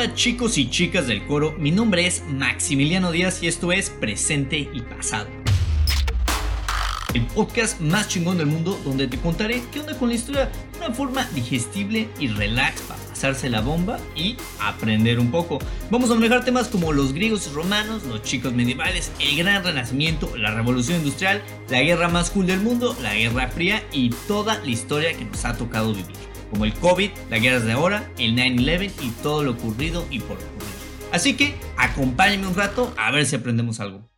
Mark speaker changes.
Speaker 1: Hola chicos y chicas del coro, mi nombre es Maximiliano Díaz y esto es Presente y Pasado. El podcast más chingón del mundo donde te contaré qué onda con la historia de una forma digestible y relax para pasarse la bomba y aprender un poco. Vamos a manejar temas como los griegos y romanos, los chicos medievales, el gran renacimiento, la revolución industrial, la guerra más cool del mundo, la guerra fría y toda la historia que nos ha tocado vivir como el COVID, las guerras de ahora, el 9-11 y todo lo ocurrido y por ocurrir. Así que acompáñenme un rato a ver si aprendemos algo.